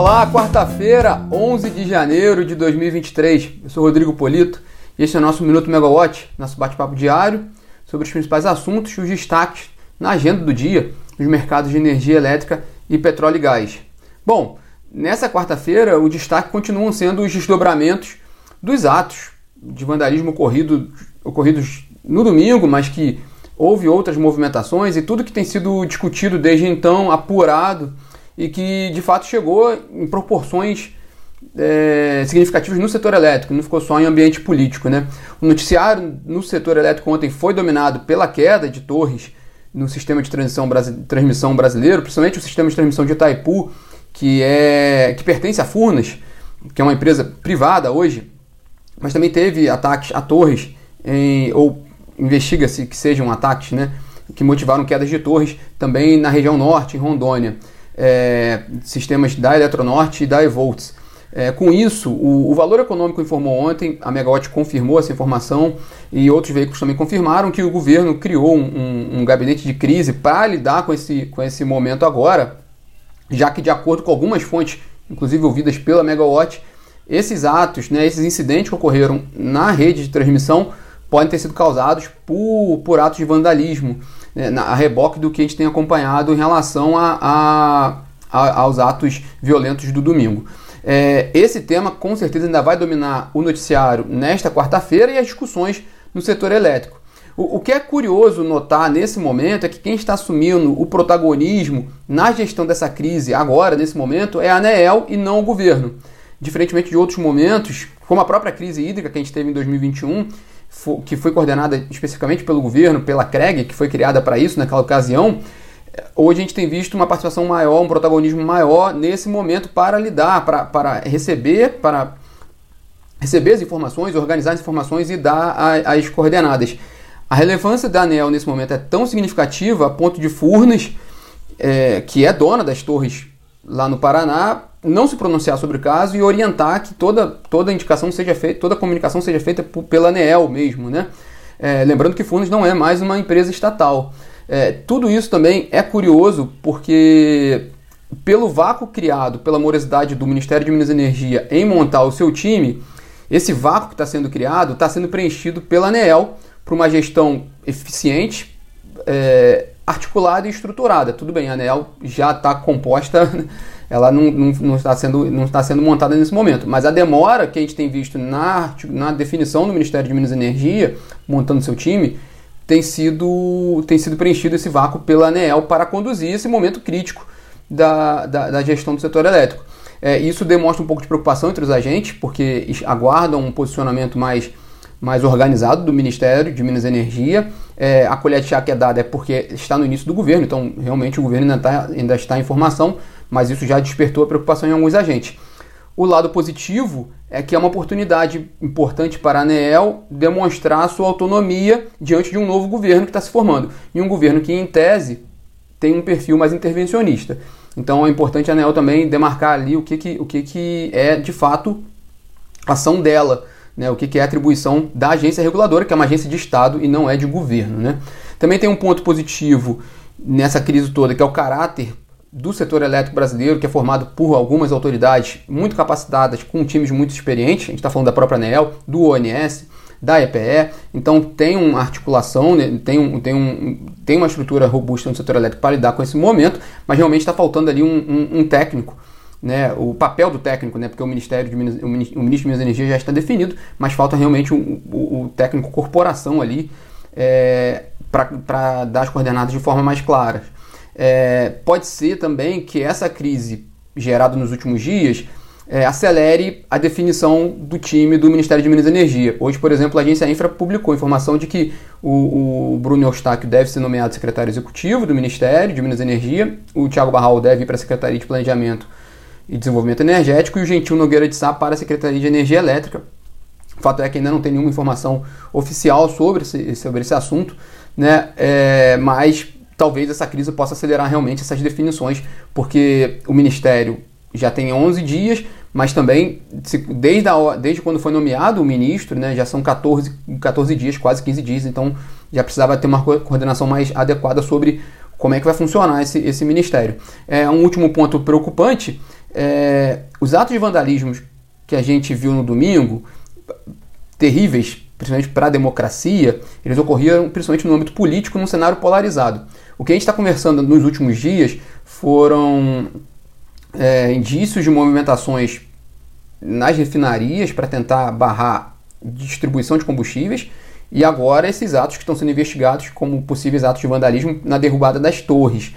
Olá, quarta-feira, 11 de janeiro de 2023. Eu sou Rodrigo Polito e este é o nosso Minuto Megawatt, nosso bate-papo diário sobre os principais assuntos e os destaques na agenda do dia nos mercados de energia elétrica e petróleo e gás. Bom, nessa quarta-feira o destaque continuam sendo os desdobramentos dos atos de vandalismo ocorrido, ocorridos no domingo, mas que houve outras movimentações e tudo que tem sido discutido desde então, apurado e que de fato chegou em proporções é, significativas no setor elétrico, não ficou só em ambiente político. Né? O noticiário no setor elétrico ontem foi dominado pela queda de torres no sistema de transmissão brasileiro, principalmente o sistema de transmissão de Itaipu, que, é, que pertence a Furnas, que é uma empresa privada hoje, mas também teve ataques a torres, em, ou investiga-se que sejam ataques, né, que motivaram quedas de torres também na região norte, em Rondônia é, sistemas da Eletronorte e da Evolts. É, com isso, o, o, Valor Econômico informou ontem, a Megawatt confirmou essa informação e outros veículos também confirmaram que o governo criou um, um, um gabinete de crise para lidar com esse, com esse momento agora, já que, de acordo com algumas fontes, inclusive ouvidas pela Megawatt, esses atos, né, esses incidentes que ocorreram na rede de transmissão podem ter sido causados por, por atos de vandalismo a reboque do que a gente tem acompanhado em relação a, a, a aos atos violentos do domingo. É, esse tema com certeza ainda vai dominar o noticiário nesta quarta-feira e as discussões no setor elétrico. O, o, que é curioso notar nesse momento é que quem está assumindo o protagonismo na gestão dessa crise agora, nesse momento, é a ANEEL e não o governo. Diferentemente de outros momentos, como a própria crise hídrica que a gente teve em 2021, que foi coordenada especificamente pelo governo, pela CREG, que foi criada para isso naquela ocasião, hoje a gente tem visto uma participação maior, um protagonismo maior nesse momento para lidar, para, para receber, para receber as informações, organizar as informações e dar as coordenadas. A relevância da ANEL nesse momento é tão significativa a ponto de Furnas, é, que é dona das torres lá no Paraná, não se pronunciar sobre o caso e orientar que toda, toda indicação seja feita, toda comunicação seja feita pela ANEEL mesmo, né? É, lembrando que Furnas não é mais uma empresa estatal. É, tudo isso também é curioso porque pelo vácuo criado pela morosidade do Ministério de Minas e Energia em montar o seu time, esse vácuo que está sendo criado está sendo preenchido pela ANEEL para uma gestão eficiente, é, articulada e estruturada. Tudo bem, a ANEEL já está composta ela não, não, não, está sendo, não está sendo montada nesse momento. Mas a demora que a gente tem visto na, na definição do Ministério de Minas e Energia, montando seu time, tem sido, tem sido preenchido esse vácuo pela ANEEL para conduzir esse momento crítico da, da, da gestão do setor elétrico. É, isso demonstra um pouco de preocupação entre os agentes, porque aguardam um posicionamento mais, mais organizado do Ministério de Minas e Energia. É, a colher de chá que é dada é porque está no início do governo, então realmente o governo ainda, tá, ainda está em formação, mas isso já despertou a preocupação em alguns agentes. O lado positivo é que é uma oportunidade importante para a ANEEL demonstrar sua autonomia diante de um novo governo que está se formando. E um governo que, em tese, tem um perfil mais intervencionista. Então é importante a ANEEL também demarcar ali o que, que, o que, que é de fato ação dela, né? o que, que é atribuição da agência reguladora, que é uma agência de Estado e não é de governo. Né? Também tem um ponto positivo nessa crise toda, que é o caráter do setor elétrico brasileiro, que é formado por algumas autoridades muito capacitadas, com times muito experientes, a gente está falando da própria ANEEL, do ONS, da EPE, então tem uma articulação, né, tem, um, tem, um, tem uma estrutura robusta no setor elétrico para lidar com esse momento, mas realmente está faltando ali um, um, um, técnico, né, o papel do técnico, né, porque o Ministério de Minas, o Ministro de Minas e Energia já está definido, mas falta realmente o, o, o técnico corporação ali é, para dar as coordenadas de forma mais clara. É, pode ser também que essa crise gerada nos últimos dias é, acelere a definição do time do Ministério de Minas e Energia. Hoje, por exemplo, a agência Infra publicou informação de que o, o Bruno Eustáquio deve ser nomeado secretário executivo do Ministério de Minas e Energia, o Tiago Barral deve ir para a Secretaria de Planejamento e Desenvolvimento Energético e o Gentil Nogueira de Sá para a Secretaria de Energia Elétrica. O fato é que ainda não tem nenhuma informação oficial sobre esse, sobre esse assunto, né? É, mas talvez essa crise possa acelerar realmente essas definições, porque o Ministério já tem 11 dias, mas também desde, a, desde quando foi nomeado o ministro, né, já são 14, 14 dias, quase 15 dias, então já precisava ter uma coordenação mais adequada sobre como é que vai funcionar esse, esse ministério. É, um último ponto preocupante É, os atos de vandalismo que a gente viu no domingo, terríveis, principalmente para a democracia, eles ocorriam principalmente no âmbito político, num cenário polarizado. O que a gente está conversando nos últimos dias foram é, indícios de movimentações nas refinarias para tentar barrar distribuição de combustíveis e agora esses atos que estão sendo investigados como possíveis atos de vandalismo na derrubada das torres.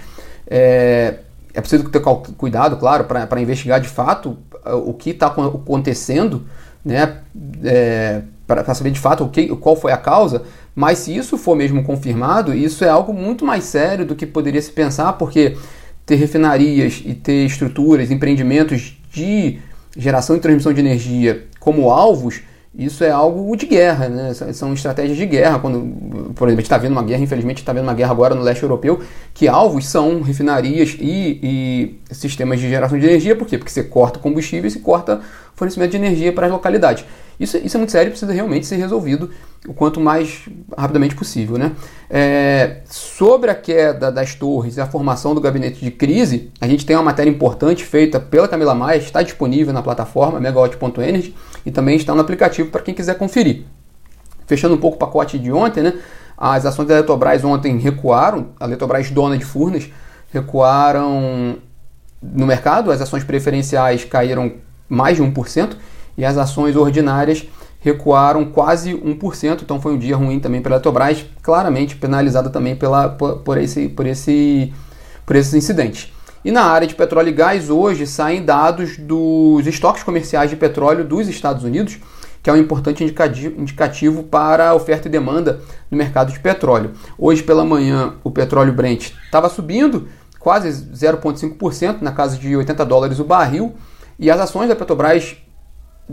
É, é preciso ter cuidado, claro, para investigar de fato o que está acontecendo, né, é, para saber de fato o que, qual foi a causa, mas se isso for mesmo confirmado, isso é algo muito mais sério do que poderia se pensar, porque ter refinarias e ter estruturas, empreendimentos de geração e transmissão de energia como alvos, isso é algo de guerra, né? são estratégias de guerra. Quando, por exemplo, a gente está vendo uma guerra, infelizmente está vendo uma guerra agora no leste europeu, que alvos são refinarias e, e sistemas de geração de energia, por quê? Porque você corta combustíveis e corta fornecimento de energia para as localidades. Isso, isso é muito sério e precisa realmente ser resolvido o quanto mais rapidamente possível. Né? É, sobre a queda das torres e a formação do gabinete de crise, a gente tem uma matéria importante feita pela Camila Maia, está disponível na plataforma megawatt.energy e também está no aplicativo para quem quiser conferir. Fechando um pouco o pacote de ontem, né? as ações da Eletrobras ontem recuaram, a Eletrobras dona de Furnas recuaram no mercado, as ações preferenciais caíram mais de 1%, e as ações ordinárias recuaram quase 1%, então foi um dia ruim também para a Eletrobras, claramente penalizada também pela, por, por, esse, por, esse, por esses incidentes. E na área de petróleo e gás, hoje saem dados dos estoques comerciais de petróleo dos Estados Unidos, que é um importante indicativo para oferta e demanda no mercado de petróleo. Hoje pela manhã, o petróleo Brent estava subindo quase 0,5%, na casa de 80 dólares o barril, e as ações da Petrobras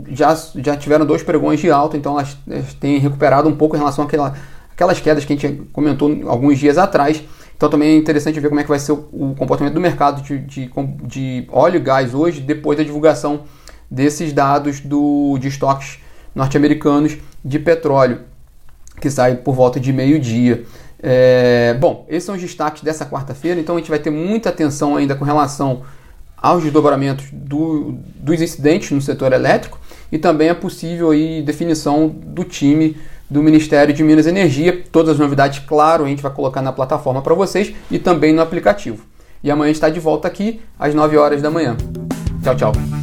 já, já tiveram dois pregões de alta, então elas, elas têm recuperado um pouco em relação àquela, àquelas quedas que a gente comentou alguns dias atrás. Então também é interessante ver como é que vai ser o, o comportamento do mercado de, de, de, óleo e gás hoje, depois da divulgação desses dados do, de estoques norte-americanos de petróleo, que sai por volta de meio-dia. É, bom, esses são os destaques dessa quarta-feira, então a gente vai ter muita atenção ainda com relação aos desdobramentos do, dos incidentes no setor elétrico e também é possível aí definição do time do Ministério de Minas e Energia. Todas as novidades, claro, a gente vai colocar na plataforma para vocês e também no aplicativo. E amanhã está de volta aqui às 9 horas da manhã. Tchau, tchau.